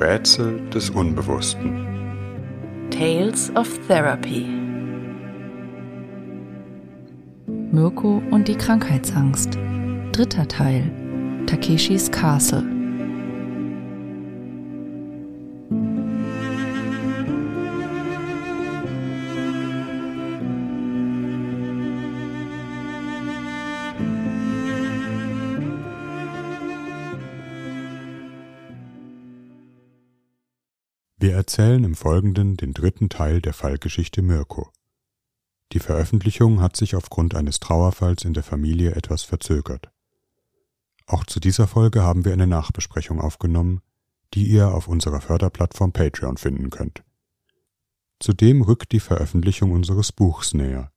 Rätsel des Unbewussten. Tales of Therapy. Mirko und die Krankheitsangst. Dritter Teil. Takeshis Castle. Erzählen im Folgenden den dritten Teil der Fallgeschichte Mirko. Die Veröffentlichung hat sich aufgrund eines Trauerfalls in der Familie etwas verzögert. Auch zu dieser Folge haben wir eine Nachbesprechung aufgenommen, die ihr auf unserer Förderplattform Patreon finden könnt. Zudem rückt die Veröffentlichung unseres Buchs näher.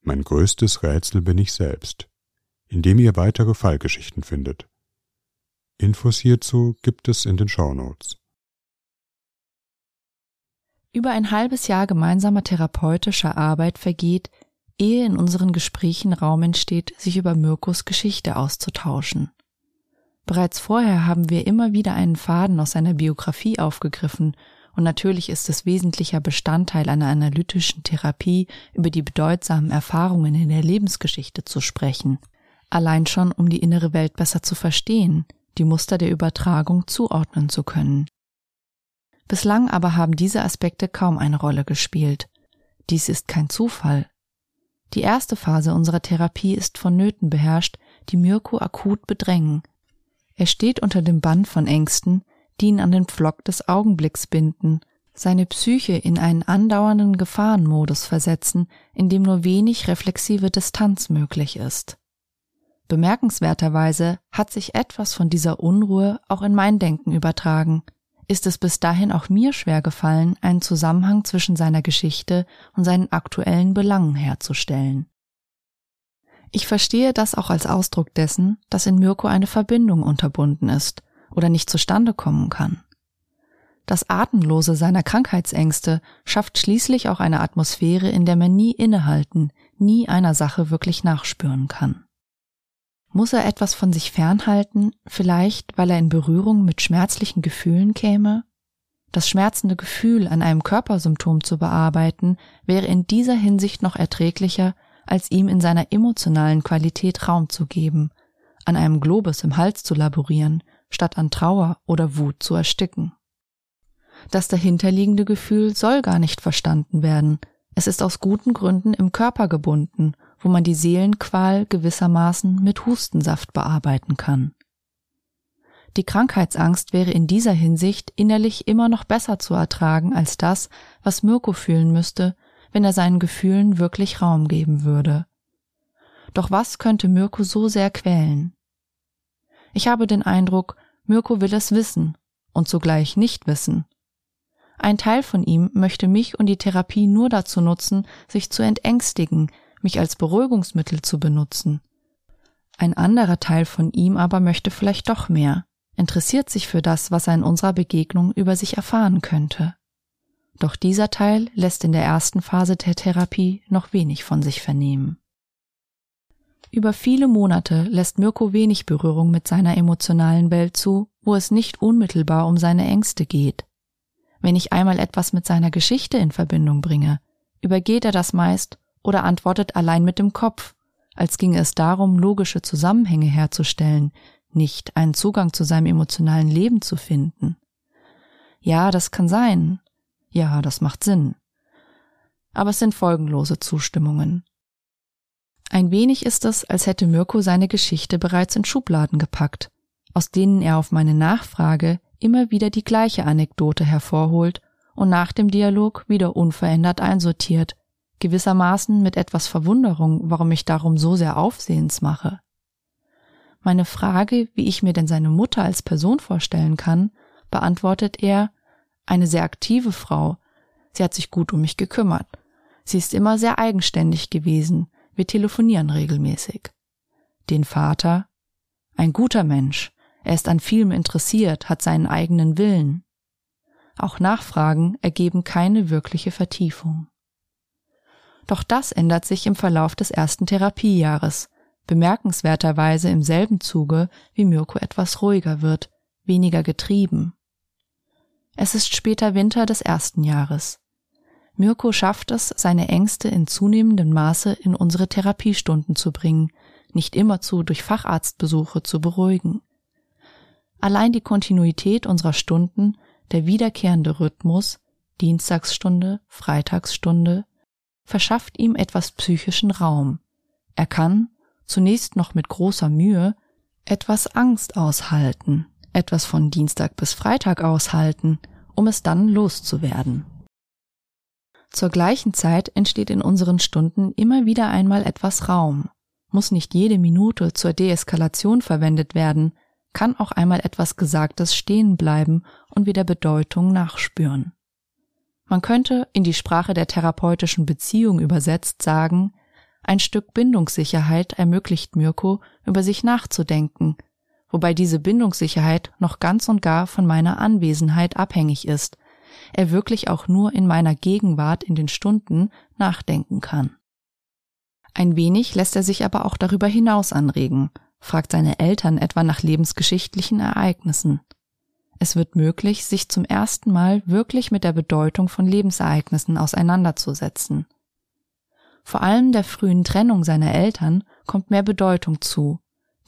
Mein größtes Rätsel bin ich selbst, in dem ihr weitere Fallgeschichten findet. Infos hierzu gibt es in den Shownotes. Über ein halbes Jahr gemeinsamer therapeutischer Arbeit vergeht, ehe in unseren Gesprächen Raum entsteht, sich über Mirkos Geschichte auszutauschen. Bereits vorher haben wir immer wieder einen Faden aus seiner Biografie aufgegriffen, und natürlich ist es wesentlicher Bestandteil einer analytischen Therapie, über die bedeutsamen Erfahrungen in der Lebensgeschichte zu sprechen, allein schon um die innere Welt besser zu verstehen, die Muster der Übertragung zuordnen zu können. Bislang aber haben diese Aspekte kaum eine Rolle gespielt. Dies ist kein Zufall. Die erste Phase unserer Therapie ist von Nöten beherrscht, die Mirko akut bedrängen. Er steht unter dem Bann von Ängsten, die ihn an den Pflock des Augenblicks binden, seine Psyche in einen andauernden Gefahrenmodus versetzen, in dem nur wenig reflexive Distanz möglich ist. Bemerkenswerterweise hat sich etwas von dieser Unruhe auch in mein Denken übertragen ist es bis dahin auch mir schwer gefallen, einen Zusammenhang zwischen seiner Geschichte und seinen aktuellen Belangen herzustellen. Ich verstehe das auch als Ausdruck dessen, dass in Mirko eine Verbindung unterbunden ist oder nicht zustande kommen kann. Das Atemlose seiner Krankheitsängste schafft schließlich auch eine Atmosphäre, in der man nie innehalten, nie einer Sache wirklich nachspüren kann. Muss er etwas von sich fernhalten, vielleicht weil er in Berührung mit schmerzlichen Gefühlen käme? Das schmerzende Gefühl an einem Körpersymptom zu bearbeiten, wäre in dieser Hinsicht noch erträglicher, als ihm in seiner emotionalen Qualität Raum zu geben, an einem Globus im Hals zu laborieren, statt an Trauer oder Wut zu ersticken. Das dahinterliegende Gefühl soll gar nicht verstanden werden, es ist aus guten Gründen im Körper gebunden wo man die Seelenqual gewissermaßen mit Hustensaft bearbeiten kann. Die Krankheitsangst wäre in dieser Hinsicht innerlich immer noch besser zu ertragen als das, was Mirko fühlen müsste, wenn er seinen Gefühlen wirklich Raum geben würde. Doch was könnte Mirko so sehr quälen? Ich habe den Eindruck, Mirko will es wissen und zugleich nicht wissen. Ein Teil von ihm möchte mich und die Therapie nur dazu nutzen, sich zu entängstigen, mich als Beruhigungsmittel zu benutzen. Ein anderer Teil von ihm aber möchte vielleicht doch mehr, interessiert sich für das, was er in unserer Begegnung über sich erfahren könnte. Doch dieser Teil lässt in der ersten Phase der Therapie noch wenig von sich vernehmen. Über viele Monate lässt Mirko wenig Berührung mit seiner emotionalen Welt zu, wo es nicht unmittelbar um seine Ängste geht. Wenn ich einmal etwas mit seiner Geschichte in Verbindung bringe, übergeht er das meist oder antwortet allein mit dem Kopf, als ginge es darum, logische Zusammenhänge herzustellen, nicht einen Zugang zu seinem emotionalen Leben zu finden. Ja, das kann sein. Ja, das macht Sinn. Aber es sind folgenlose Zustimmungen. Ein wenig ist es, als hätte Mirko seine Geschichte bereits in Schubladen gepackt, aus denen er auf meine Nachfrage immer wieder die gleiche Anekdote hervorholt und nach dem Dialog wieder unverändert einsortiert, gewissermaßen mit etwas Verwunderung, warum ich darum so sehr Aufsehens mache. Meine Frage, wie ich mir denn seine Mutter als Person vorstellen kann, beantwortet er, eine sehr aktive Frau. Sie hat sich gut um mich gekümmert. Sie ist immer sehr eigenständig gewesen. Wir telefonieren regelmäßig. Den Vater? Ein guter Mensch. Er ist an vielem interessiert, hat seinen eigenen Willen. Auch Nachfragen ergeben keine wirkliche Vertiefung. Doch das ändert sich im Verlauf des ersten Therapiejahres, bemerkenswerterweise im selben Zuge, wie Mirko etwas ruhiger wird, weniger getrieben. Es ist später Winter des ersten Jahres. Mirko schafft es, seine Ängste in zunehmendem Maße in unsere Therapiestunden zu bringen, nicht immerzu durch Facharztbesuche zu beruhigen. Allein die Kontinuität unserer Stunden, der wiederkehrende Rhythmus, Dienstagsstunde, Freitagsstunde, verschafft ihm etwas psychischen Raum. Er kann, zunächst noch mit großer Mühe, etwas Angst aushalten, etwas von Dienstag bis Freitag aushalten, um es dann loszuwerden. Zur gleichen Zeit entsteht in unseren Stunden immer wieder einmal etwas Raum. Muss nicht jede Minute zur Deeskalation verwendet werden, kann auch einmal etwas Gesagtes stehen bleiben und wieder Bedeutung nachspüren. Man könnte in die Sprache der therapeutischen Beziehung übersetzt sagen, ein Stück Bindungssicherheit ermöglicht Mirko, über sich nachzudenken, wobei diese Bindungssicherheit noch ganz und gar von meiner Anwesenheit abhängig ist, er wirklich auch nur in meiner Gegenwart in den Stunden nachdenken kann. Ein wenig lässt er sich aber auch darüber hinaus anregen, fragt seine Eltern etwa nach lebensgeschichtlichen Ereignissen. Es wird möglich, sich zum ersten Mal wirklich mit der Bedeutung von Lebensereignissen auseinanderzusetzen. Vor allem der frühen Trennung seiner Eltern kommt mehr Bedeutung zu,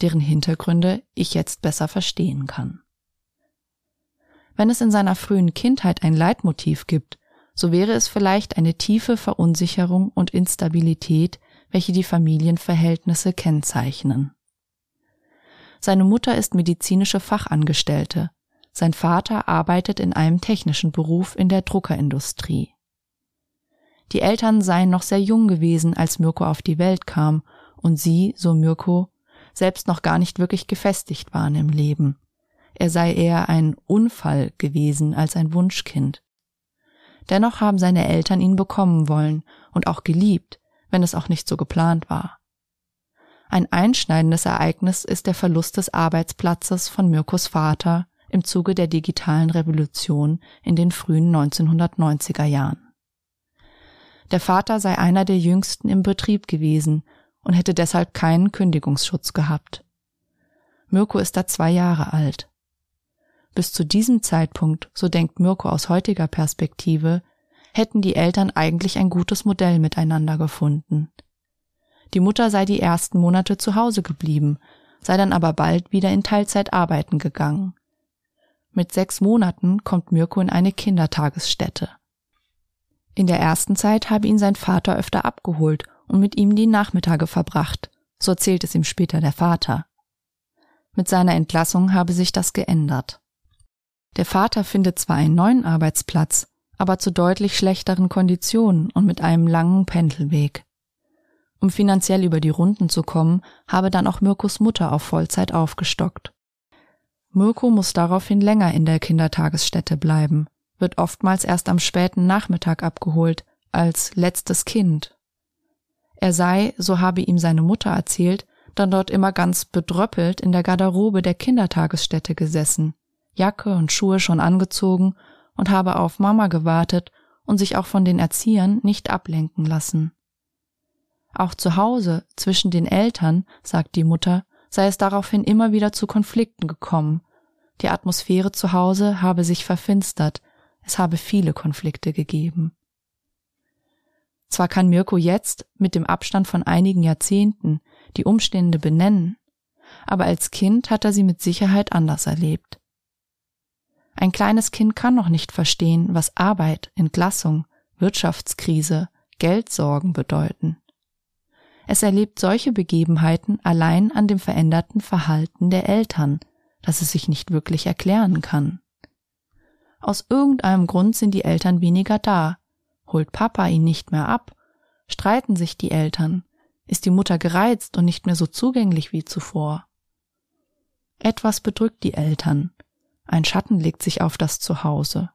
deren Hintergründe ich jetzt besser verstehen kann. Wenn es in seiner frühen Kindheit ein Leitmotiv gibt, so wäre es vielleicht eine tiefe Verunsicherung und Instabilität, welche die Familienverhältnisse kennzeichnen. Seine Mutter ist medizinische Fachangestellte, sein Vater arbeitet in einem technischen Beruf in der Druckerindustrie. Die Eltern seien noch sehr jung gewesen, als Mirko auf die Welt kam, und sie, so Mirko, selbst noch gar nicht wirklich gefestigt waren im Leben er sei eher ein Unfall gewesen als ein Wunschkind. Dennoch haben seine Eltern ihn bekommen wollen und auch geliebt, wenn es auch nicht so geplant war. Ein einschneidendes Ereignis ist der Verlust des Arbeitsplatzes von Mirkos Vater im Zuge der digitalen Revolution in den frühen 1990er Jahren. Der Vater sei einer der jüngsten im Betrieb gewesen und hätte deshalb keinen Kündigungsschutz gehabt. Mirko ist da zwei Jahre alt. Bis zu diesem Zeitpunkt, so denkt Mirko aus heutiger Perspektive, hätten die Eltern eigentlich ein gutes Modell miteinander gefunden. Die Mutter sei die ersten Monate zu Hause geblieben, sei dann aber bald wieder in Teilzeit arbeiten gegangen. Mit sechs Monaten kommt Mirko in eine Kindertagesstätte. In der ersten Zeit habe ihn sein Vater öfter abgeholt und mit ihm die Nachmittage verbracht, so erzählt es ihm später der Vater. Mit seiner Entlassung habe sich das geändert. Der Vater findet zwar einen neuen Arbeitsplatz, aber zu deutlich schlechteren Konditionen und mit einem langen Pendelweg. Um finanziell über die Runden zu kommen, habe dann auch Mirkos Mutter auf Vollzeit aufgestockt. Mirko muss daraufhin länger in der Kindertagesstätte bleiben, wird oftmals erst am späten Nachmittag abgeholt, als letztes Kind. Er sei, so habe ihm seine Mutter erzählt, dann dort immer ganz bedröppelt in der Garderobe der Kindertagesstätte gesessen, Jacke und Schuhe schon angezogen und habe auf Mama gewartet und sich auch von den Erziehern nicht ablenken lassen. Auch zu Hause zwischen den Eltern, sagt die Mutter, sei es daraufhin immer wieder zu Konflikten gekommen. Die Atmosphäre zu Hause habe sich verfinstert, es habe viele Konflikte gegeben. Zwar kann Mirko jetzt, mit dem Abstand von einigen Jahrzehnten, die Umstände benennen, aber als Kind hat er sie mit Sicherheit anders erlebt. Ein kleines Kind kann noch nicht verstehen, was Arbeit, Entlassung, Wirtschaftskrise, Geldsorgen bedeuten. Es erlebt solche Begebenheiten allein an dem veränderten Verhalten der Eltern, dass es sich nicht wirklich erklären kann. Aus irgendeinem Grund sind die Eltern weniger da, holt Papa ihn nicht mehr ab, streiten sich die Eltern, ist die Mutter gereizt und nicht mehr so zugänglich wie zuvor. Etwas bedrückt die Eltern, ein Schatten legt sich auf das Zuhause.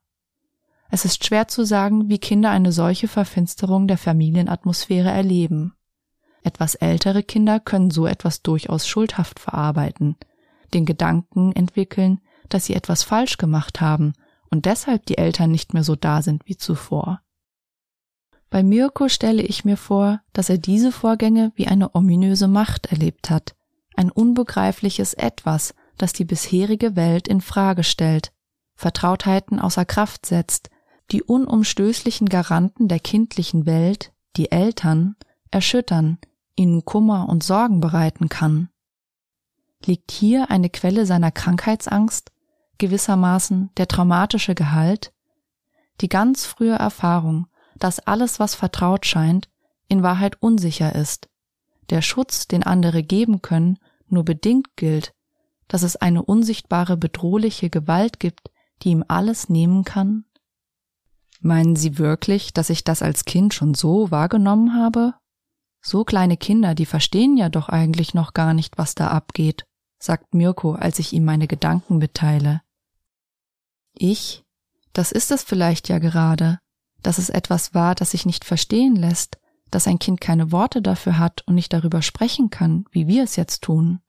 Es ist schwer zu sagen, wie Kinder eine solche Verfinsterung der Familienatmosphäre erleben. Etwas ältere Kinder können so etwas durchaus schuldhaft verarbeiten, den Gedanken entwickeln, dass sie etwas falsch gemacht haben und deshalb die Eltern nicht mehr so da sind wie zuvor. Bei Mirko stelle ich mir vor, dass er diese Vorgänge wie eine ominöse Macht erlebt hat, ein unbegreifliches Etwas, das die bisherige Welt in Frage stellt, Vertrautheiten außer Kraft setzt, die unumstößlichen Garanten der kindlichen Welt, die Eltern, erschüttern, ihnen Kummer und Sorgen bereiten kann. Liegt hier eine Quelle seiner Krankheitsangst, gewissermaßen der traumatische Gehalt? Die ganz frühe Erfahrung, dass alles, was vertraut scheint, in Wahrheit unsicher ist, der Schutz, den andere geben können, nur bedingt gilt, dass es eine unsichtbare bedrohliche Gewalt gibt, die ihm alles nehmen kann? Meinen Sie wirklich, dass ich das als Kind schon so wahrgenommen habe? So kleine Kinder, die verstehen ja doch eigentlich noch gar nicht, was da abgeht, sagt Mirko, als ich ihm meine Gedanken mitteile. Ich? Das ist es vielleicht ja gerade, dass es etwas war, das sich nicht verstehen lässt, dass ein Kind keine Worte dafür hat und nicht darüber sprechen kann, wie wir es jetzt tun.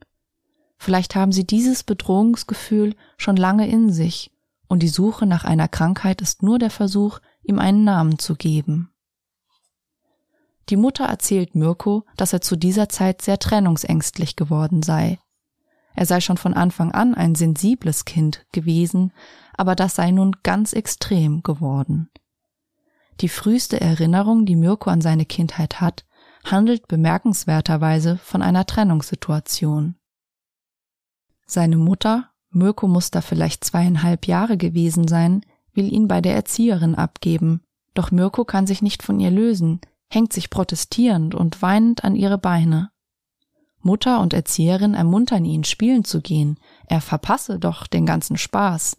Vielleicht haben sie dieses Bedrohungsgefühl schon lange in sich, und die Suche nach einer Krankheit ist nur der Versuch, ihm einen Namen zu geben. Die Mutter erzählt Mirko, dass er zu dieser Zeit sehr trennungsängstlich geworden sei. Er sei schon von Anfang an ein sensibles Kind gewesen, aber das sei nun ganz extrem geworden. Die früheste Erinnerung, die Mirko an seine Kindheit hat, handelt bemerkenswerterweise von einer Trennungssituation. Seine Mutter, Mirko muss da vielleicht zweieinhalb Jahre gewesen sein, will ihn bei der Erzieherin abgeben, doch Mirko kann sich nicht von ihr lösen, hängt sich protestierend und weinend an ihre Beine. Mutter und Erzieherin ermuntern ihn, spielen zu gehen, er verpasse doch den ganzen Spaß,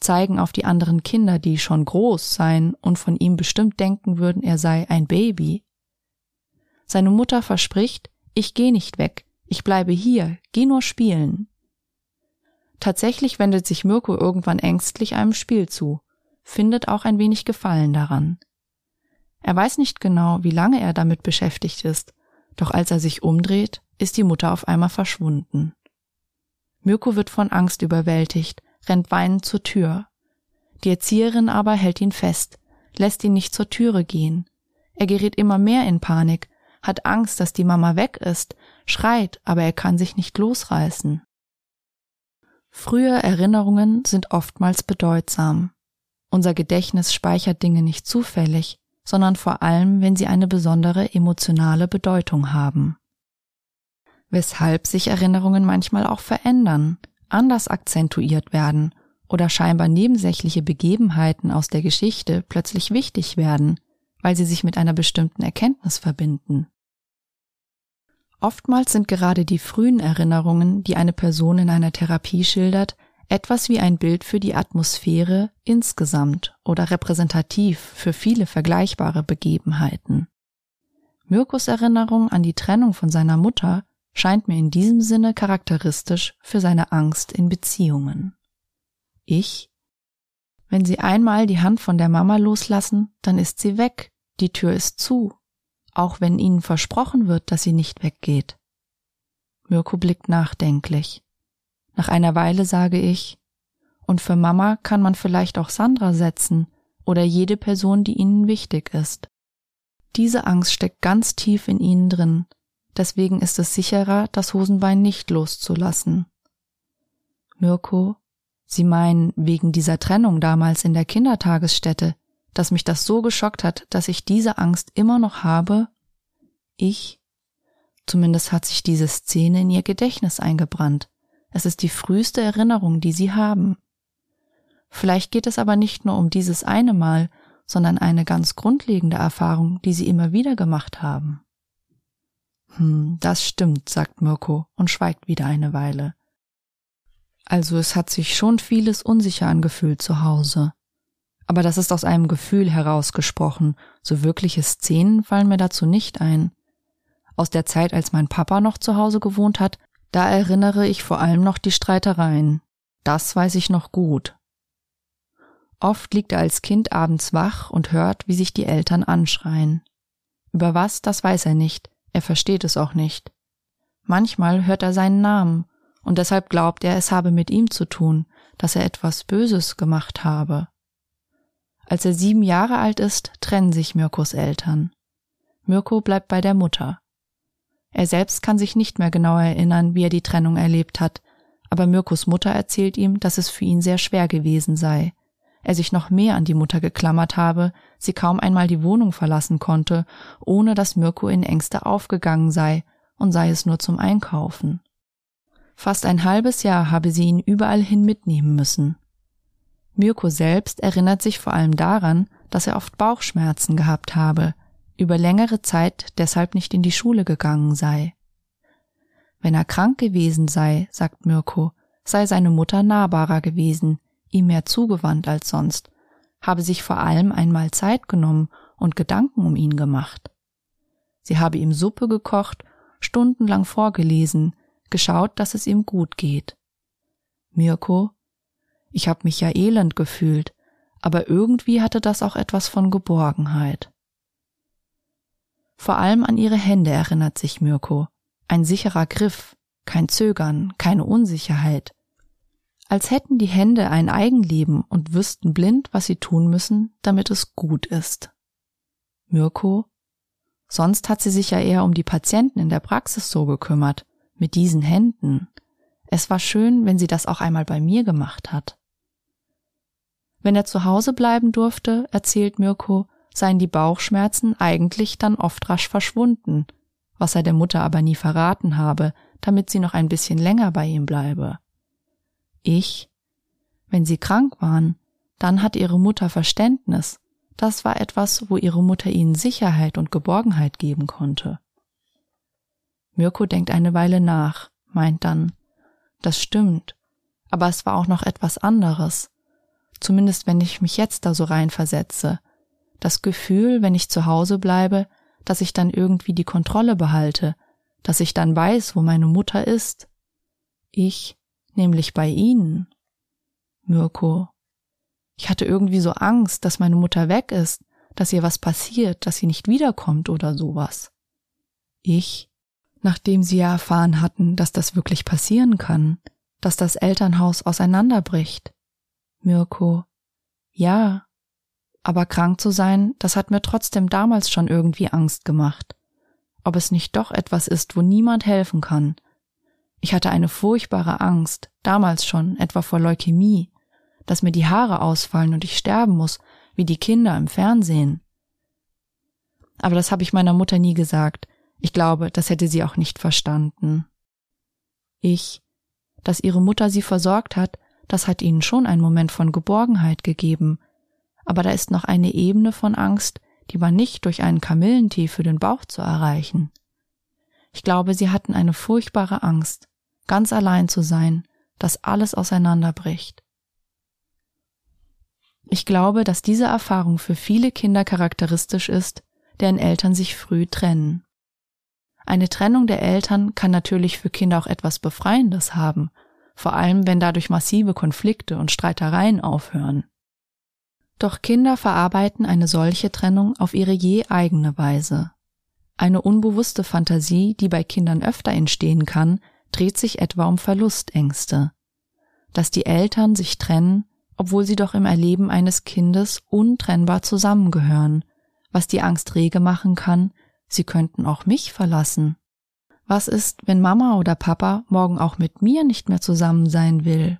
zeigen auf die anderen Kinder, die schon groß seien und von ihm bestimmt denken würden, er sei ein Baby. Seine Mutter verspricht, ich geh nicht weg, ich bleibe hier, geh nur spielen. Tatsächlich wendet sich Mirko irgendwann ängstlich einem Spiel zu, findet auch ein wenig Gefallen daran. Er weiß nicht genau, wie lange er damit beschäftigt ist, doch als er sich umdreht, ist die Mutter auf einmal verschwunden. Mirko wird von Angst überwältigt rennt weinend zur Tür. Die Erzieherin aber hält ihn fest, lässt ihn nicht zur Türe gehen. Er gerät immer mehr in Panik, hat Angst, dass die Mama weg ist, schreit, aber er kann sich nicht losreißen. Frühe Erinnerungen sind oftmals bedeutsam. Unser Gedächtnis speichert Dinge nicht zufällig, sondern vor allem, wenn sie eine besondere emotionale Bedeutung haben. Weshalb sich Erinnerungen manchmal auch verändern, anders akzentuiert werden oder scheinbar nebensächliche Begebenheiten aus der Geschichte plötzlich wichtig werden, weil sie sich mit einer bestimmten Erkenntnis verbinden. Oftmals sind gerade die frühen Erinnerungen, die eine Person in einer Therapie schildert, etwas wie ein Bild für die Atmosphäre insgesamt oder repräsentativ für viele vergleichbare Begebenheiten. Mirkos Erinnerung an die Trennung von seiner Mutter scheint mir in diesem Sinne charakteristisch für seine Angst in Beziehungen. Ich? Wenn Sie einmal die Hand von der Mama loslassen, dann ist sie weg, die Tür ist zu, auch wenn Ihnen versprochen wird, dass sie nicht weggeht. Mirko blickt nachdenklich. Nach einer Weile sage ich, und für Mama kann man vielleicht auch Sandra setzen oder jede Person, die Ihnen wichtig ist. Diese Angst steckt ganz tief in Ihnen drin, deswegen ist es sicherer, das Hosenbein nicht loszulassen. Mirko, Sie meinen wegen dieser Trennung damals in der Kindertagesstätte, dass mich das so geschockt hat, dass ich diese Angst immer noch habe? Ich? Zumindest hat sich diese Szene in ihr Gedächtnis eingebrannt. Es ist die früheste Erinnerung, die Sie haben. Vielleicht geht es aber nicht nur um dieses eine Mal, sondern eine ganz grundlegende Erfahrung, die Sie immer wieder gemacht haben. Hm, das stimmt, sagt Mirko und schweigt wieder eine Weile. Also es hat sich schon vieles unsicher angefühlt zu Hause. Aber das ist aus einem Gefühl herausgesprochen, so wirkliche Szenen fallen mir dazu nicht ein. Aus der Zeit, als mein Papa noch zu Hause gewohnt hat, da erinnere ich vor allem noch die Streitereien. Das weiß ich noch gut. Oft liegt er als Kind abends wach und hört, wie sich die Eltern anschreien. Über was, das weiß er nicht, er versteht es auch nicht. Manchmal hört er seinen Namen, und deshalb glaubt er, es habe mit ihm zu tun, dass er etwas Böses gemacht habe. Als er sieben Jahre alt ist, trennen sich Mirkos Eltern. Mirko bleibt bei der Mutter. Er selbst kann sich nicht mehr genau erinnern, wie er die Trennung erlebt hat, aber Mirkos Mutter erzählt ihm, dass es für ihn sehr schwer gewesen sei. Er sich noch mehr an die Mutter geklammert habe, sie kaum einmal die Wohnung verlassen konnte, ohne dass Mirko in Ängste aufgegangen sei und sei es nur zum Einkaufen. Fast ein halbes Jahr habe sie ihn überall hin mitnehmen müssen. Mirko selbst erinnert sich vor allem daran, dass er oft Bauchschmerzen gehabt habe, über längere Zeit deshalb nicht in die Schule gegangen sei. Wenn er krank gewesen sei, sagt Mirko, sei seine Mutter nahbarer gewesen, ihm mehr zugewandt als sonst, habe sich vor allem einmal Zeit genommen und Gedanken um ihn gemacht. Sie habe ihm Suppe gekocht, stundenlang vorgelesen, geschaut, dass es ihm gut geht. Mirko, ich hab mich ja elend gefühlt, aber irgendwie hatte das auch etwas von Geborgenheit. Vor allem an ihre Hände erinnert sich Mirko. Ein sicherer Griff, kein Zögern, keine Unsicherheit. Als hätten die Hände ein Eigenleben und wüssten blind, was sie tun müssen, damit es gut ist. Mirko? Sonst hat sie sich ja eher um die Patienten in der Praxis so gekümmert, mit diesen Händen. Es war schön, wenn sie das auch einmal bei mir gemacht hat. Wenn er zu Hause bleiben durfte, erzählt Mirko, seien die Bauchschmerzen eigentlich dann oft rasch verschwunden, was er der Mutter aber nie verraten habe, damit sie noch ein bisschen länger bei ihm bleibe. Ich? Wenn sie krank waren, dann hat ihre Mutter Verständnis. Das war etwas, wo ihre Mutter ihnen Sicherheit und Geborgenheit geben konnte. Mirko denkt eine Weile nach, meint dann, das stimmt, aber es war auch noch etwas anderes. Zumindest wenn ich mich jetzt da so reinversetze. Das Gefühl, wenn ich zu Hause bleibe, dass ich dann irgendwie die Kontrolle behalte, dass ich dann weiß, wo meine Mutter ist. Ich, nämlich bei Ihnen. Mirko. Ich hatte irgendwie so Angst, dass meine Mutter weg ist, dass ihr was passiert, dass sie nicht wiederkommt oder sowas. Ich, nachdem sie ja erfahren hatten, dass das wirklich passieren kann, dass das Elternhaus auseinanderbricht. Mirko. Ja, aber krank zu sein, das hat mir trotzdem damals schon irgendwie Angst gemacht. Ob es nicht doch etwas ist, wo niemand helfen kann. Ich hatte eine furchtbare Angst, damals schon, etwa vor Leukämie, dass mir die Haare ausfallen und ich sterben muss, wie die Kinder im Fernsehen. Aber das habe ich meiner Mutter nie gesagt. Ich glaube, das hätte sie auch nicht verstanden. Ich, dass ihre Mutter sie versorgt hat, das hat ihnen schon einen Moment von Geborgenheit gegeben, aber da ist noch eine Ebene von Angst, die war nicht durch einen Kamillentee für den Bauch zu erreichen. Ich glaube, sie hatten eine furchtbare Angst, ganz allein zu sein, dass alles auseinanderbricht. Ich glaube, dass diese Erfahrung für viele Kinder charakteristisch ist, deren Eltern sich früh trennen. Eine Trennung der Eltern kann natürlich für Kinder auch etwas Befreiendes haben, vor allem wenn dadurch massive Konflikte und Streitereien aufhören. Doch Kinder verarbeiten eine solche Trennung auf ihre je eigene Weise. Eine unbewusste Fantasie, die bei Kindern öfter entstehen kann, dreht sich etwa um Verlustängste. Dass die Eltern sich trennen, obwohl sie doch im Erleben eines Kindes untrennbar zusammengehören, was die Angst rege machen kann, sie könnten auch mich verlassen. Was ist, wenn Mama oder Papa morgen auch mit mir nicht mehr zusammen sein will?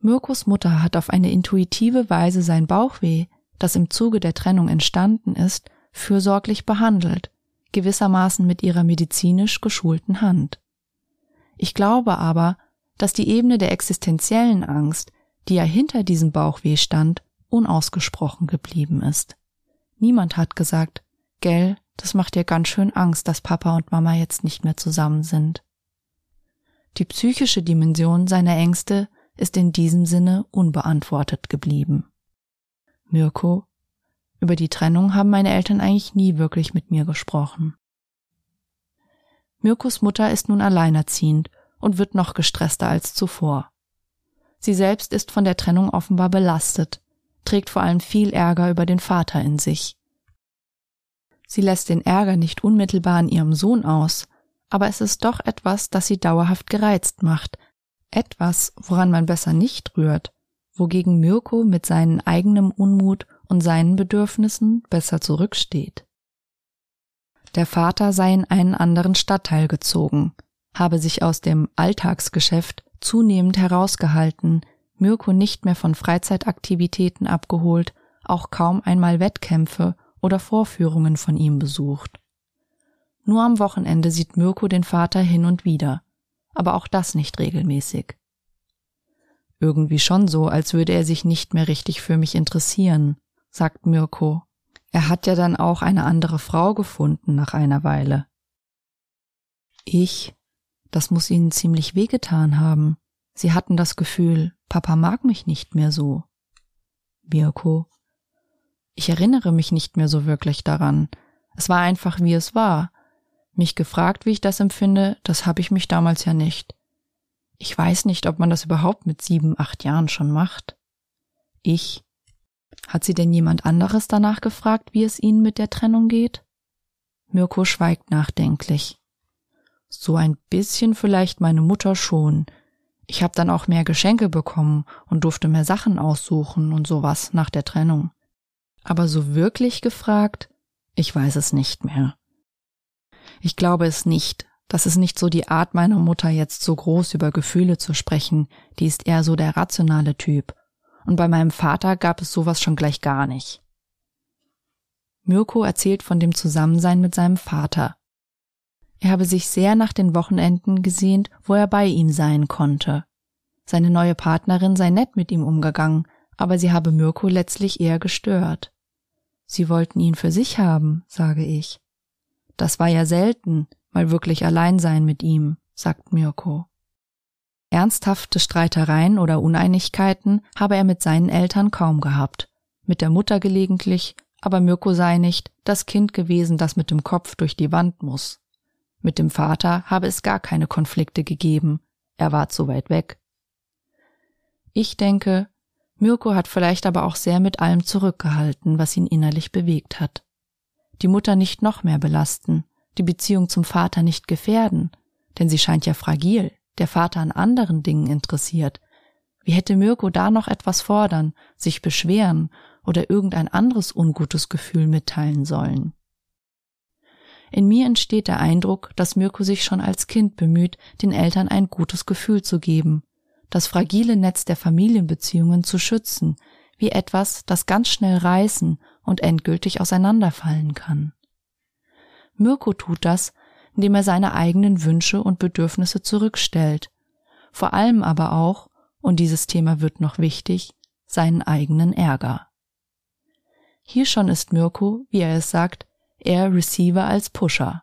Mirkos Mutter hat auf eine intuitive Weise sein Bauchweh, das im Zuge der Trennung entstanden ist, fürsorglich behandelt, gewissermaßen mit ihrer medizinisch geschulten Hand. Ich glaube aber, dass die Ebene der existenziellen Angst, die ja hinter diesem Bauchweh stand, unausgesprochen geblieben ist. Niemand hat gesagt, gell, das macht dir ganz schön Angst, dass Papa und Mama jetzt nicht mehr zusammen sind. Die psychische Dimension seiner Ängste ist in diesem Sinne unbeantwortet geblieben. Mirko, über die Trennung haben meine Eltern eigentlich nie wirklich mit mir gesprochen. Mirkos Mutter ist nun alleinerziehend und wird noch gestresster als zuvor. Sie selbst ist von der Trennung offenbar belastet, trägt vor allem viel Ärger über den Vater in sich. Sie lässt den Ärger nicht unmittelbar an ihrem Sohn aus, aber es ist doch etwas, das sie dauerhaft gereizt macht, etwas, woran man besser nicht rührt, wogegen Mirko mit seinem eigenen Unmut und seinen Bedürfnissen besser zurücksteht. Der Vater sei in einen anderen Stadtteil gezogen, habe sich aus dem Alltagsgeschäft Zunehmend herausgehalten, Mirko nicht mehr von Freizeitaktivitäten abgeholt, auch kaum einmal Wettkämpfe oder Vorführungen von ihm besucht. Nur am Wochenende sieht Mirko den Vater hin und wieder, aber auch das nicht regelmäßig. Irgendwie schon so, als würde er sich nicht mehr richtig für mich interessieren, sagt Mirko. Er hat ja dann auch eine andere Frau gefunden nach einer Weile. Ich, das muss ihnen ziemlich wehgetan haben. Sie hatten das Gefühl, Papa mag mich nicht mehr so. Mirko, ich erinnere mich nicht mehr so wirklich daran. Es war einfach, wie es war. Mich gefragt, wie ich das empfinde, das habe ich mich damals ja nicht. Ich weiß nicht, ob man das überhaupt mit sieben, acht Jahren schon macht. Ich. Hat sie denn jemand anderes danach gefragt, wie es ihnen mit der Trennung geht? Mirko schweigt nachdenklich. So ein bisschen vielleicht meine Mutter schon. Ich habe dann auch mehr Geschenke bekommen und durfte mehr Sachen aussuchen und sowas nach der Trennung. Aber so wirklich gefragt? Ich weiß es nicht mehr. Ich glaube es nicht. Das ist nicht so die Art meiner Mutter, jetzt so groß über Gefühle zu sprechen, die ist eher so der rationale Typ. Und bei meinem Vater gab es sowas schon gleich gar nicht. Mirko erzählt von dem Zusammensein mit seinem Vater. Er habe sich sehr nach den Wochenenden gesehnt, wo er bei ihm sein konnte. Seine neue Partnerin sei nett mit ihm umgegangen, aber sie habe Mirko letztlich eher gestört. Sie wollten ihn für sich haben, sage ich. Das war ja selten, mal wirklich allein sein mit ihm, sagt Mirko. Ernsthafte Streitereien oder Uneinigkeiten habe er mit seinen Eltern kaum gehabt, mit der Mutter gelegentlich, aber Mirko sei nicht das Kind gewesen, das mit dem Kopf durch die Wand muss. Mit dem Vater habe es gar keine Konflikte gegeben, er war zu weit weg. Ich denke, Mirko hat vielleicht aber auch sehr mit allem zurückgehalten, was ihn innerlich bewegt hat. Die Mutter nicht noch mehr belasten, die Beziehung zum Vater nicht gefährden, denn sie scheint ja fragil, der Vater an anderen Dingen interessiert. Wie hätte Mirko da noch etwas fordern, sich beschweren oder irgendein anderes ungutes Gefühl mitteilen sollen? In mir entsteht der Eindruck, dass Mirko sich schon als Kind bemüht, den Eltern ein gutes Gefühl zu geben, das fragile Netz der Familienbeziehungen zu schützen, wie etwas, das ganz schnell reißen und endgültig auseinanderfallen kann. Mirko tut das, indem er seine eigenen Wünsche und Bedürfnisse zurückstellt, vor allem aber auch, und dieses Thema wird noch wichtig, seinen eigenen Ärger. Hier schon ist Mirko, wie er es sagt, eher Receiver als Pusher.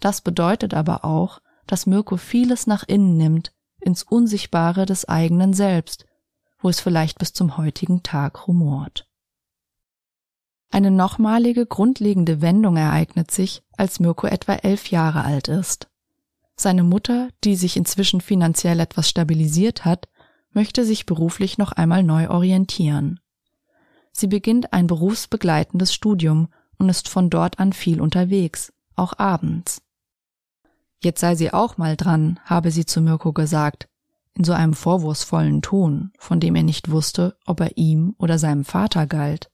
Das bedeutet aber auch, dass Mirko vieles nach innen nimmt, ins Unsichtbare des eigenen Selbst, wo es vielleicht bis zum heutigen Tag rumort. Eine nochmalige grundlegende Wendung ereignet sich, als Mirko etwa elf Jahre alt ist. Seine Mutter, die sich inzwischen finanziell etwas stabilisiert hat, möchte sich beruflich noch einmal neu orientieren. Sie beginnt ein berufsbegleitendes Studium und ist von dort an viel unterwegs, auch abends. Jetzt sei sie auch mal dran, habe sie zu Mirko gesagt, in so einem vorwurfsvollen Ton, von dem er nicht wusste, ob er ihm oder seinem Vater galt.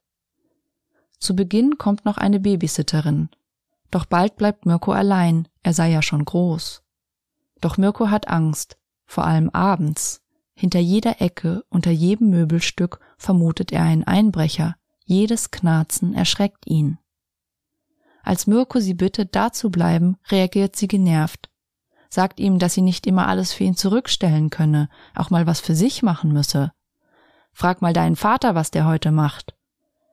Zu Beginn kommt noch eine Babysitterin, doch bald bleibt Mirko allein, er sei ja schon groß. Doch Mirko hat Angst, vor allem abends. Hinter jeder Ecke, unter jedem Möbelstück vermutet er einen Einbrecher, jedes Knarzen erschreckt ihn. Als Mirko sie bittet, da zu bleiben, reagiert sie genervt, sagt ihm, dass sie nicht immer alles für ihn zurückstellen könne, auch mal was für sich machen müsse. Frag mal deinen Vater, was der heute macht.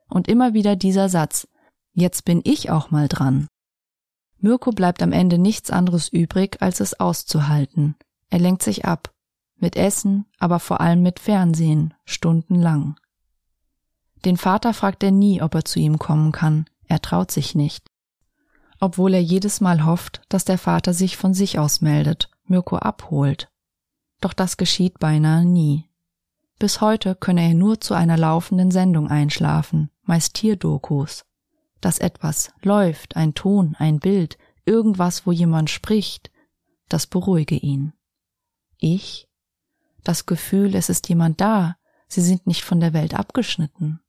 Und immer wieder dieser Satz, jetzt bin ich auch mal dran. Mirko bleibt am Ende nichts anderes übrig, als es auszuhalten. Er lenkt sich ab. Mit Essen, aber vor allem mit Fernsehen, stundenlang. Den Vater fragt er nie, ob er zu ihm kommen kann. Er traut sich nicht. Obwohl er jedes Mal hofft, dass der Vater sich von sich aus meldet, Mirko abholt. Doch das geschieht beinahe nie. Bis heute könne er nur zu einer laufenden Sendung einschlafen, meist Tierdokus. Dass etwas läuft, ein Ton, ein Bild, irgendwas, wo jemand spricht, das beruhige ihn. Ich? Das Gefühl, es ist jemand da, sie sind nicht von der Welt abgeschnitten.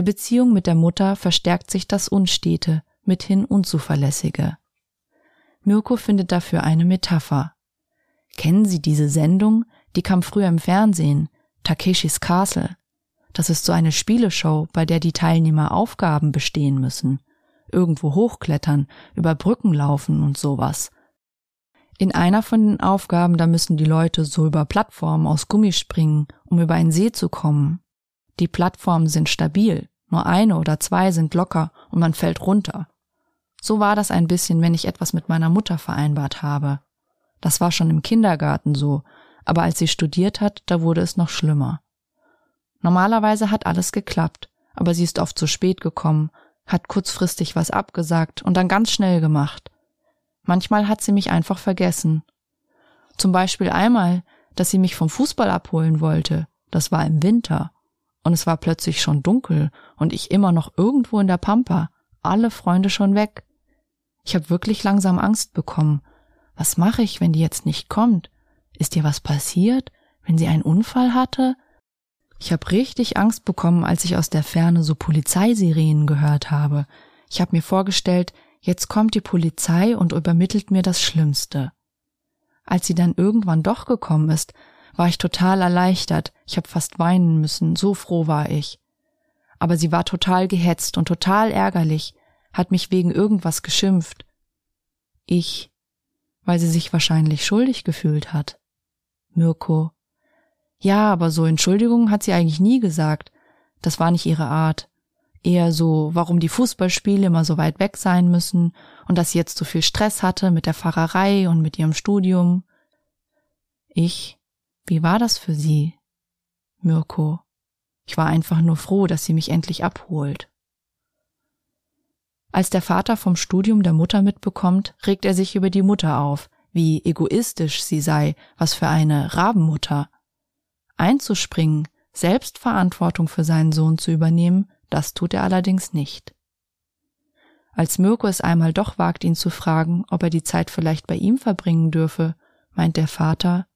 Der Beziehung mit der Mutter verstärkt sich das Unstete, mithin Unzuverlässige. Mirko findet dafür eine Metapher. Kennen Sie diese Sendung? Die kam früher im Fernsehen. Takeshis Castle. Das ist so eine Spieleshow, bei der die Teilnehmer Aufgaben bestehen müssen. Irgendwo hochklettern, über Brücken laufen und sowas. In einer von den Aufgaben, da müssen die Leute so über Plattformen aus Gummi springen, um über einen See zu kommen. Die Plattformen sind stabil, nur eine oder zwei sind locker und man fällt runter. So war das ein bisschen, wenn ich etwas mit meiner Mutter vereinbart habe. Das war schon im Kindergarten so, aber als sie studiert hat, da wurde es noch schlimmer. Normalerweise hat alles geklappt, aber sie ist oft zu spät gekommen, hat kurzfristig was abgesagt und dann ganz schnell gemacht. Manchmal hat sie mich einfach vergessen. Zum Beispiel einmal, dass sie mich vom Fußball abholen wollte. Das war im Winter. Und es war plötzlich schon dunkel und ich immer noch irgendwo in der Pampa. Alle Freunde schon weg. Ich habe wirklich langsam Angst bekommen. Was mache ich, wenn die jetzt nicht kommt? Ist ihr was passiert? Wenn sie einen Unfall hatte? Ich habe richtig Angst bekommen, als ich aus der Ferne so Polizeisirenen gehört habe. Ich habe mir vorgestellt, jetzt kommt die Polizei und übermittelt mir das Schlimmste. Als sie dann irgendwann doch gekommen ist, war ich total erleichtert, ich habe fast weinen müssen, so froh war ich. Aber sie war total gehetzt und total ärgerlich, hat mich wegen irgendwas geschimpft. Ich, weil sie sich wahrscheinlich schuldig gefühlt hat. Mirko. Ja, aber so Entschuldigung hat sie eigentlich nie gesagt. Das war nicht ihre Art. Eher so, warum die Fußballspiele immer so weit weg sein müssen und dass sie jetzt so viel Stress hatte mit der Fahrerei und mit ihrem Studium. Ich, wie war das für sie? Mirko. Ich war einfach nur froh, dass sie mich endlich abholt. Als der Vater vom Studium der Mutter mitbekommt, regt er sich über die Mutter auf, wie egoistisch sie sei, was für eine Rabenmutter. Einzuspringen, selbst Verantwortung für seinen Sohn zu übernehmen, das tut er allerdings nicht. Als Mirko es einmal doch wagt, ihn zu fragen, ob er die Zeit vielleicht bei ihm verbringen dürfe, meint der Vater,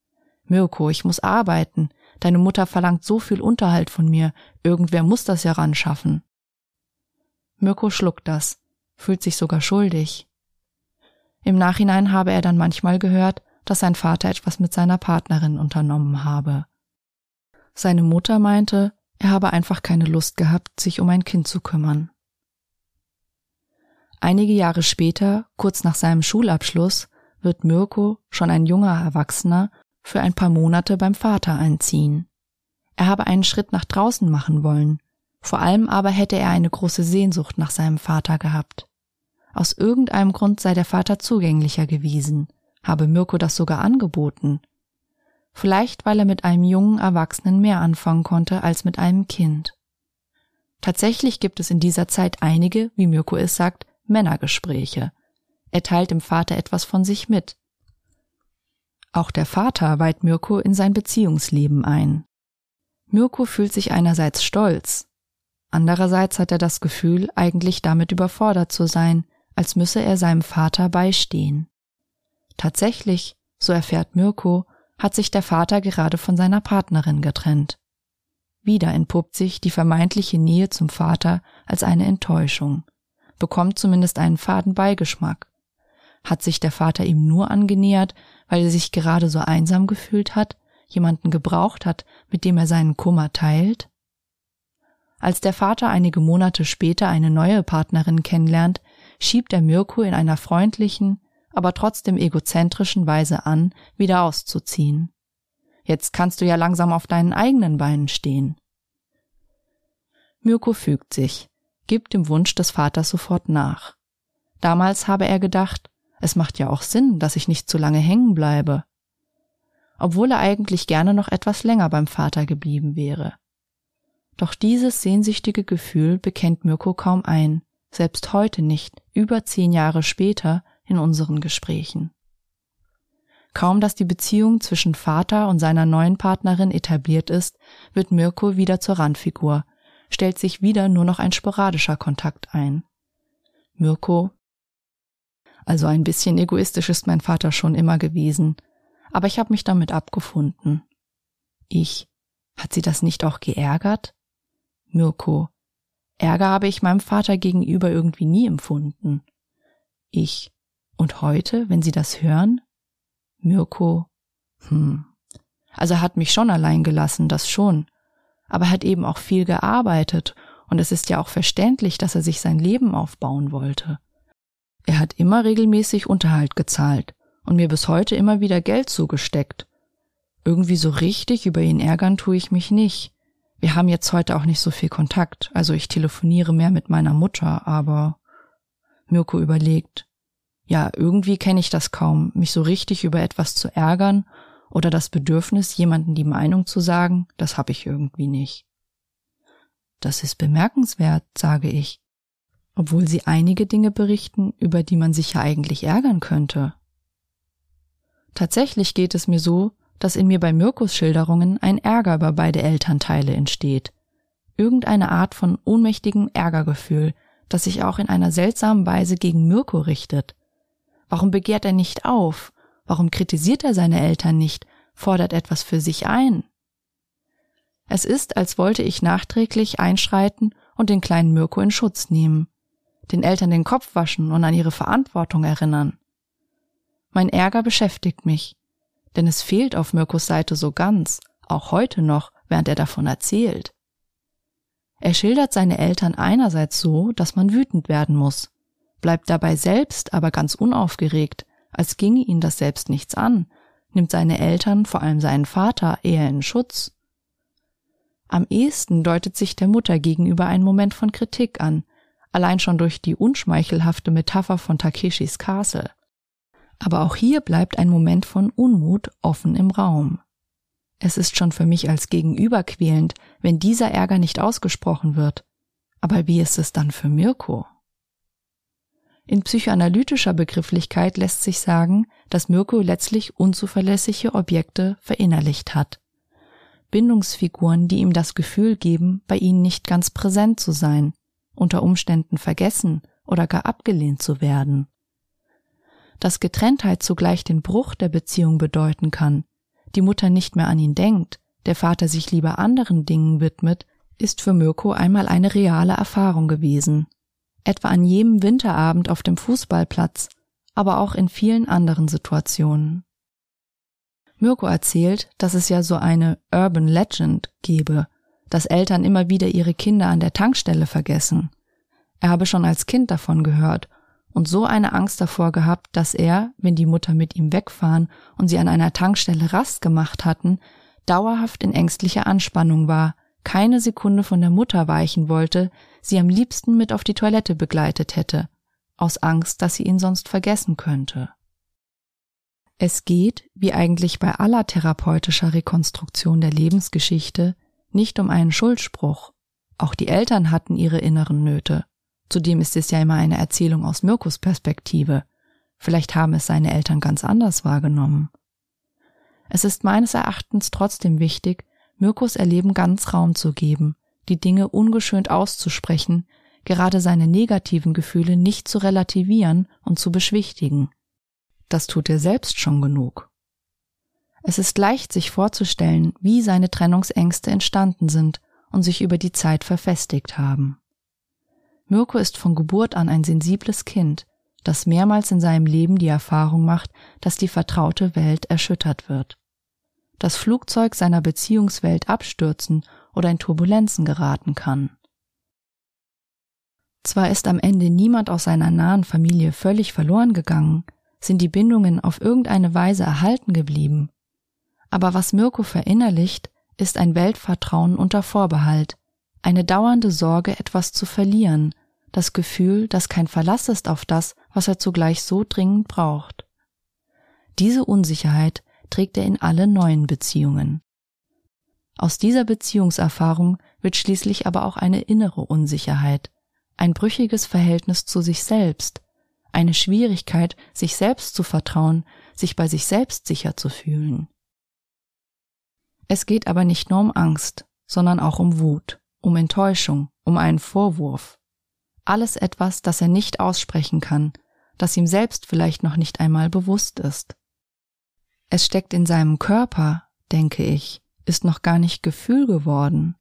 Mirko, ich muss arbeiten, deine Mutter verlangt so viel Unterhalt von mir, irgendwer muss das ja ran schaffen. Mirko schluckt das, fühlt sich sogar schuldig. Im Nachhinein habe er dann manchmal gehört, dass sein Vater etwas mit seiner Partnerin unternommen habe. Seine Mutter meinte, er habe einfach keine Lust gehabt, sich um ein Kind zu kümmern. Einige Jahre später, kurz nach seinem Schulabschluss, wird Mirko, schon ein junger Erwachsener, für ein paar Monate beim Vater einziehen. Er habe einen Schritt nach draußen machen wollen, vor allem aber hätte er eine große Sehnsucht nach seinem Vater gehabt. Aus irgendeinem Grund sei der Vater zugänglicher gewesen, habe Mirko das sogar angeboten. Vielleicht weil er mit einem jungen Erwachsenen mehr anfangen konnte als mit einem Kind. Tatsächlich gibt es in dieser Zeit einige, wie Mirko es sagt, Männergespräche. Er teilt dem Vater etwas von sich mit. Auch der Vater weiht Mirko in sein Beziehungsleben ein. Mirko fühlt sich einerseits stolz, Andererseits hat er das Gefühl, eigentlich damit überfordert zu sein, als müsse er seinem Vater beistehen. Tatsächlich, so erfährt Mirko, hat sich der Vater gerade von seiner Partnerin getrennt. Wieder entpuppt sich die vermeintliche Nähe zum Vater als eine Enttäuschung, bekommt zumindest einen faden Beigeschmack. Hat sich der Vater ihm nur angenähert, weil er sich gerade so einsam gefühlt hat, jemanden gebraucht hat, mit dem er seinen Kummer teilt? Als der Vater einige Monate später eine neue Partnerin kennenlernt, schiebt er Mirko in einer freundlichen, aber trotzdem egozentrischen Weise an, wieder auszuziehen. Jetzt kannst du ja langsam auf deinen eigenen Beinen stehen. Mirko fügt sich, gibt dem Wunsch des Vaters sofort nach. Damals habe er gedacht, es macht ja auch Sinn, dass ich nicht zu lange hängen bleibe. Obwohl er eigentlich gerne noch etwas länger beim Vater geblieben wäre. Doch dieses sehnsüchtige Gefühl bekennt Mirko kaum ein, selbst heute nicht, über zehn Jahre später in unseren Gesprächen. Kaum dass die Beziehung zwischen Vater und seiner neuen Partnerin etabliert ist, wird Mirko wieder zur Randfigur, stellt sich wieder nur noch ein sporadischer Kontakt ein. Mirko also ein bisschen egoistisch ist mein Vater schon immer gewesen, aber ich habe mich damit abgefunden. Ich, hat sie das nicht auch geärgert? Mirko. Ärger habe ich meinem Vater gegenüber irgendwie nie empfunden. Ich. Und heute, wenn Sie das hören? Mirko. Hm. Also er hat mich schon allein gelassen, das schon. Aber er hat eben auch viel gearbeitet und es ist ja auch verständlich, dass er sich sein Leben aufbauen wollte. Er hat immer regelmäßig Unterhalt gezahlt und mir bis heute immer wieder Geld zugesteckt. Irgendwie so richtig über ihn ärgern tue ich mich nicht. Wir haben jetzt heute auch nicht so viel Kontakt, also ich telefoniere mehr mit meiner Mutter, aber Mirko überlegt. Ja, irgendwie kenne ich das kaum, mich so richtig über etwas zu ärgern oder das Bedürfnis, jemanden die Meinung zu sagen, das habe ich irgendwie nicht. Das ist bemerkenswert, sage ich, obwohl sie einige Dinge berichten, über die man sich ja eigentlich ärgern könnte. Tatsächlich geht es mir so, dass in mir bei Mirkus Schilderungen ein Ärger über beide Elternteile entsteht. Irgendeine Art von ohnmächtigem Ärgergefühl, das sich auch in einer seltsamen Weise gegen Mirko richtet. Warum begehrt er nicht auf? Warum kritisiert er seine Eltern nicht, fordert etwas für sich ein? Es ist, als wollte ich nachträglich einschreiten und den kleinen Mirko in Schutz nehmen, den Eltern den Kopf waschen und an ihre Verantwortung erinnern. Mein Ärger beschäftigt mich, denn es fehlt auf Mirkos Seite so ganz, auch heute noch, während er davon erzählt. Er schildert seine Eltern einerseits so, dass man wütend werden muss, bleibt dabei selbst aber ganz unaufgeregt, als ginge ihn das selbst nichts an, nimmt seine Eltern, vor allem seinen Vater, eher in Schutz. Am ehesten deutet sich der Mutter gegenüber ein Moment von Kritik an, allein schon durch die unschmeichelhafte Metapher von Takeshis Castle. Aber auch hier bleibt ein Moment von Unmut offen im Raum. Es ist schon für mich als Gegenüber quälend, wenn dieser Ärger nicht ausgesprochen wird. Aber wie ist es dann für Mirko? In psychoanalytischer Begrifflichkeit lässt sich sagen, dass Mirko letztlich unzuverlässige Objekte verinnerlicht hat. Bindungsfiguren, die ihm das Gefühl geben, bei ihnen nicht ganz präsent zu sein, unter Umständen vergessen oder gar abgelehnt zu werden dass Getrenntheit zugleich den Bruch der Beziehung bedeuten kann, die Mutter nicht mehr an ihn denkt, der Vater sich lieber anderen Dingen widmet, ist für Mirko einmal eine reale Erfahrung gewesen. Etwa an jedem Winterabend auf dem Fußballplatz, aber auch in vielen anderen Situationen. Mirko erzählt, dass es ja so eine Urban Legend gebe, dass Eltern immer wieder ihre Kinder an der Tankstelle vergessen. Er habe schon als Kind davon gehört und so eine Angst davor gehabt, dass er, wenn die Mutter mit ihm wegfahren und sie an einer Tankstelle Rast gemacht hatten, dauerhaft in ängstlicher Anspannung war, keine Sekunde von der Mutter weichen wollte, sie am liebsten mit auf die Toilette begleitet hätte, aus Angst, dass sie ihn sonst vergessen könnte. Es geht, wie eigentlich bei aller therapeutischer Rekonstruktion der Lebensgeschichte, nicht um einen Schuldspruch. Auch die Eltern hatten ihre inneren Nöte. Zudem ist es ja immer eine Erzählung aus Mirkus Perspektive. Vielleicht haben es seine Eltern ganz anders wahrgenommen. Es ist meines Erachtens trotzdem wichtig, Mirkus Erleben ganz Raum zu geben, die Dinge ungeschönt auszusprechen, gerade seine negativen Gefühle nicht zu relativieren und zu beschwichtigen. Das tut er selbst schon genug. Es ist leicht sich vorzustellen, wie seine Trennungsängste entstanden sind und sich über die Zeit verfestigt haben. Mirko ist von Geburt an ein sensibles Kind, das mehrmals in seinem Leben die Erfahrung macht, dass die vertraute Welt erschüttert wird. Das Flugzeug seiner Beziehungswelt abstürzen oder in Turbulenzen geraten kann. Zwar ist am Ende niemand aus seiner nahen Familie völlig verloren gegangen, sind die Bindungen auf irgendeine Weise erhalten geblieben. Aber was Mirko verinnerlicht, ist ein Weltvertrauen unter Vorbehalt, eine dauernde Sorge, etwas zu verlieren, das Gefühl, dass kein Verlass ist auf das, was er zugleich so dringend braucht. Diese Unsicherheit trägt er in alle neuen Beziehungen. Aus dieser Beziehungserfahrung wird schließlich aber auch eine innere Unsicherheit, ein brüchiges Verhältnis zu sich selbst, eine Schwierigkeit, sich selbst zu vertrauen, sich bei sich selbst sicher zu fühlen. Es geht aber nicht nur um Angst, sondern auch um Wut um Enttäuschung, um einen Vorwurf. Alles etwas, das er nicht aussprechen kann, das ihm selbst vielleicht noch nicht einmal bewusst ist. Es steckt in seinem Körper, denke ich, ist noch gar nicht Gefühl geworden.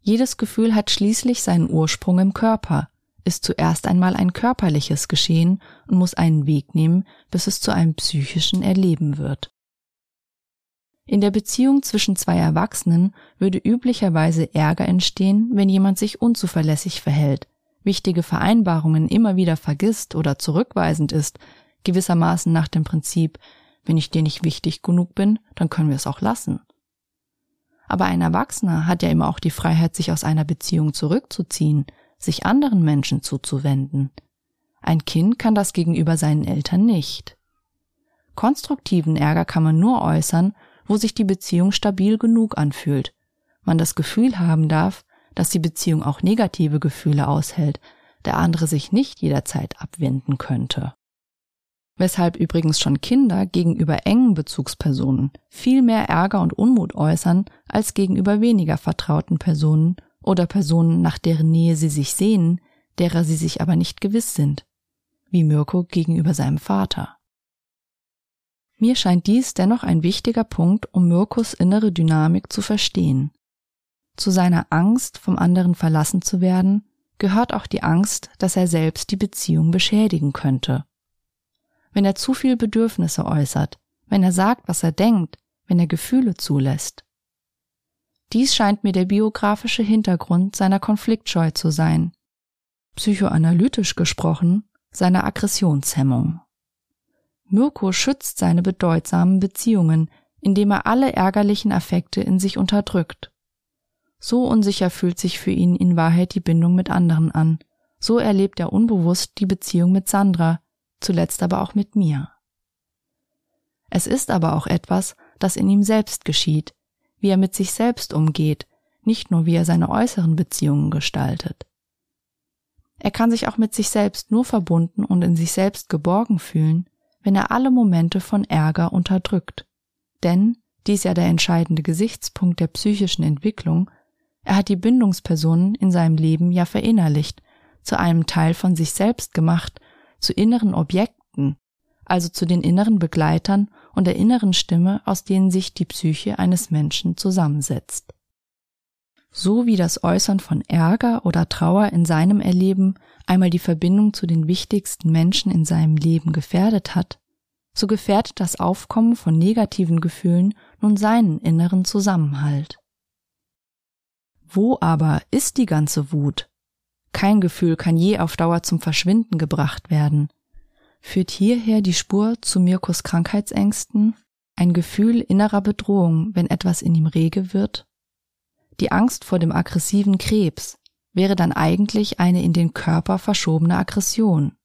Jedes Gefühl hat schließlich seinen Ursprung im Körper, ist zuerst einmal ein körperliches Geschehen und muss einen Weg nehmen, bis es zu einem psychischen Erleben wird. In der Beziehung zwischen zwei Erwachsenen würde üblicherweise Ärger entstehen, wenn jemand sich unzuverlässig verhält, wichtige Vereinbarungen immer wieder vergisst oder zurückweisend ist, gewissermaßen nach dem Prinzip, wenn ich dir nicht wichtig genug bin, dann können wir es auch lassen. Aber ein Erwachsener hat ja immer auch die Freiheit, sich aus einer Beziehung zurückzuziehen, sich anderen Menschen zuzuwenden. Ein Kind kann das gegenüber seinen Eltern nicht. Konstruktiven Ärger kann man nur äußern, wo sich die Beziehung stabil genug anfühlt, man das Gefühl haben darf, dass die Beziehung auch negative Gefühle aushält, der andere sich nicht jederzeit abwenden könnte. Weshalb übrigens schon Kinder gegenüber engen Bezugspersonen viel mehr Ärger und Unmut äußern als gegenüber weniger vertrauten Personen oder Personen, nach deren Nähe sie sich sehnen, derer sie sich aber nicht gewiss sind, wie Mirko gegenüber seinem Vater. Mir scheint dies dennoch ein wichtiger Punkt, um Mirkos innere Dynamik zu verstehen. Zu seiner Angst, vom anderen verlassen zu werden, gehört auch die Angst, dass er selbst die Beziehung beschädigen könnte. Wenn er zu viel Bedürfnisse äußert, wenn er sagt, was er denkt, wenn er Gefühle zulässt. Dies scheint mir der biografische Hintergrund seiner Konfliktscheu zu sein. Psychoanalytisch gesprochen, seiner Aggressionshemmung. Mirko schützt seine bedeutsamen Beziehungen, indem er alle ärgerlichen Affekte in sich unterdrückt. So unsicher fühlt sich für ihn in Wahrheit die Bindung mit anderen an. So erlebt er unbewusst die Beziehung mit Sandra, zuletzt aber auch mit mir. Es ist aber auch etwas, das in ihm selbst geschieht, wie er mit sich selbst umgeht, nicht nur wie er seine äußeren Beziehungen gestaltet. Er kann sich auch mit sich selbst nur verbunden und in sich selbst geborgen fühlen, wenn er alle Momente von Ärger unterdrückt. Denn, dies ja der entscheidende Gesichtspunkt der psychischen Entwicklung, er hat die Bindungspersonen in seinem Leben ja verinnerlicht, zu einem Teil von sich selbst gemacht, zu inneren Objekten, also zu den inneren Begleitern und der inneren Stimme, aus denen sich die Psyche eines Menschen zusammensetzt. So wie das Äußern von Ärger oder Trauer in seinem Erleben einmal die Verbindung zu den wichtigsten Menschen in seinem Leben gefährdet hat, so gefährdet das Aufkommen von negativen Gefühlen nun seinen inneren Zusammenhalt. Wo aber ist die ganze Wut? Kein Gefühl kann je auf Dauer zum Verschwinden gebracht werden. Führt hierher die Spur zu Mirkos Krankheitsängsten, ein Gefühl innerer Bedrohung, wenn etwas in ihm rege wird? Die Angst vor dem aggressiven Krebs wäre dann eigentlich eine in den Körper verschobene Aggression.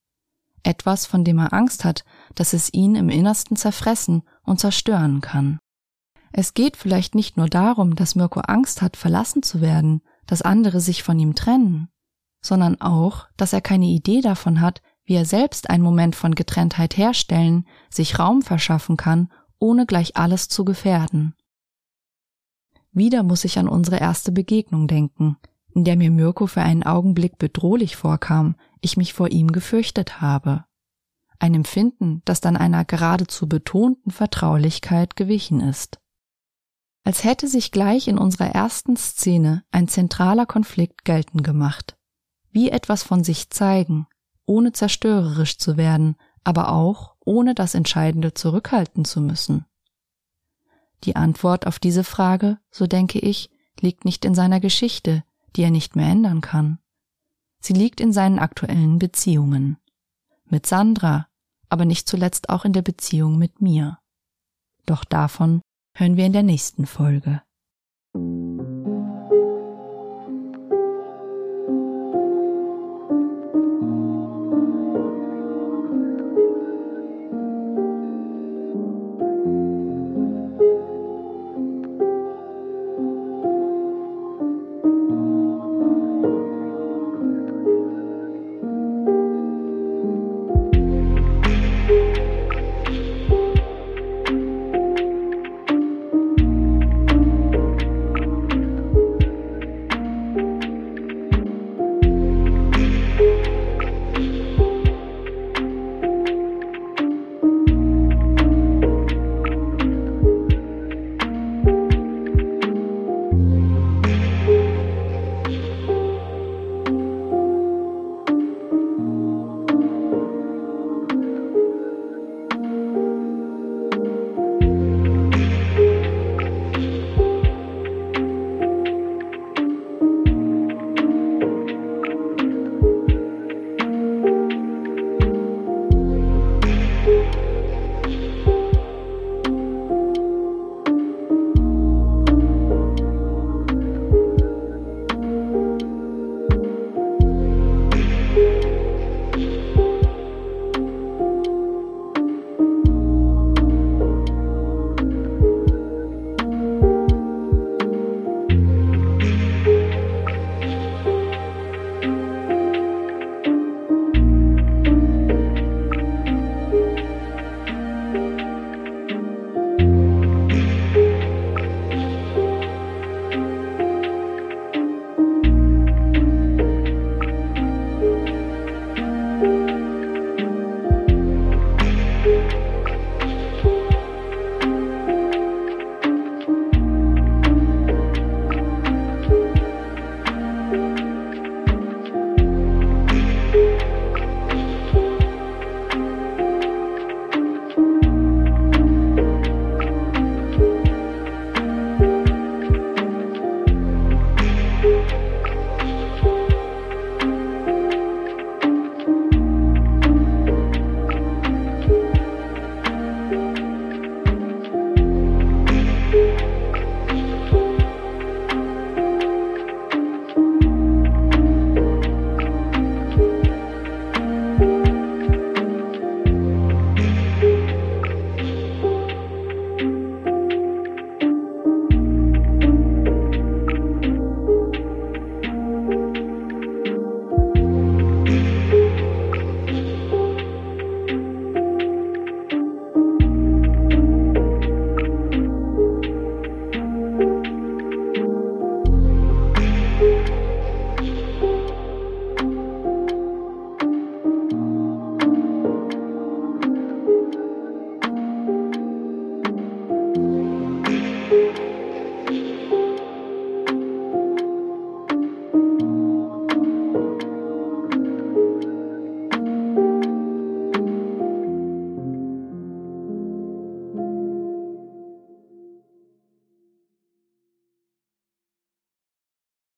Etwas, von dem er Angst hat, dass es ihn im Innersten zerfressen und zerstören kann. Es geht vielleicht nicht nur darum, dass Mirko Angst hat, verlassen zu werden, dass andere sich von ihm trennen, sondern auch, dass er keine Idee davon hat, wie er selbst einen Moment von Getrenntheit herstellen, sich Raum verschaffen kann, ohne gleich alles zu gefährden. Wieder muss ich an unsere erste Begegnung denken, in der mir Mirko für einen Augenblick bedrohlich vorkam, ich mich vor ihm gefürchtet habe. Ein Empfinden, das dann einer geradezu betonten Vertraulichkeit gewichen ist. Als hätte sich gleich in unserer ersten Szene ein zentraler Konflikt geltend gemacht. Wie etwas von sich zeigen, ohne zerstörerisch zu werden, aber auch ohne das Entscheidende zurückhalten zu müssen. Die Antwort auf diese Frage, so denke ich, liegt nicht in seiner Geschichte, die er nicht mehr ändern kann. Sie liegt in seinen aktuellen Beziehungen. Mit Sandra, aber nicht zuletzt auch in der Beziehung mit mir. Doch davon hören wir in der nächsten Folge.